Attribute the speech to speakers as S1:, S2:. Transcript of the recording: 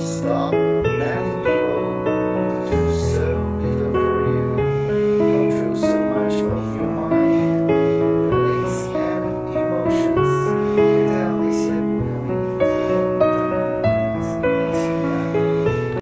S1: stop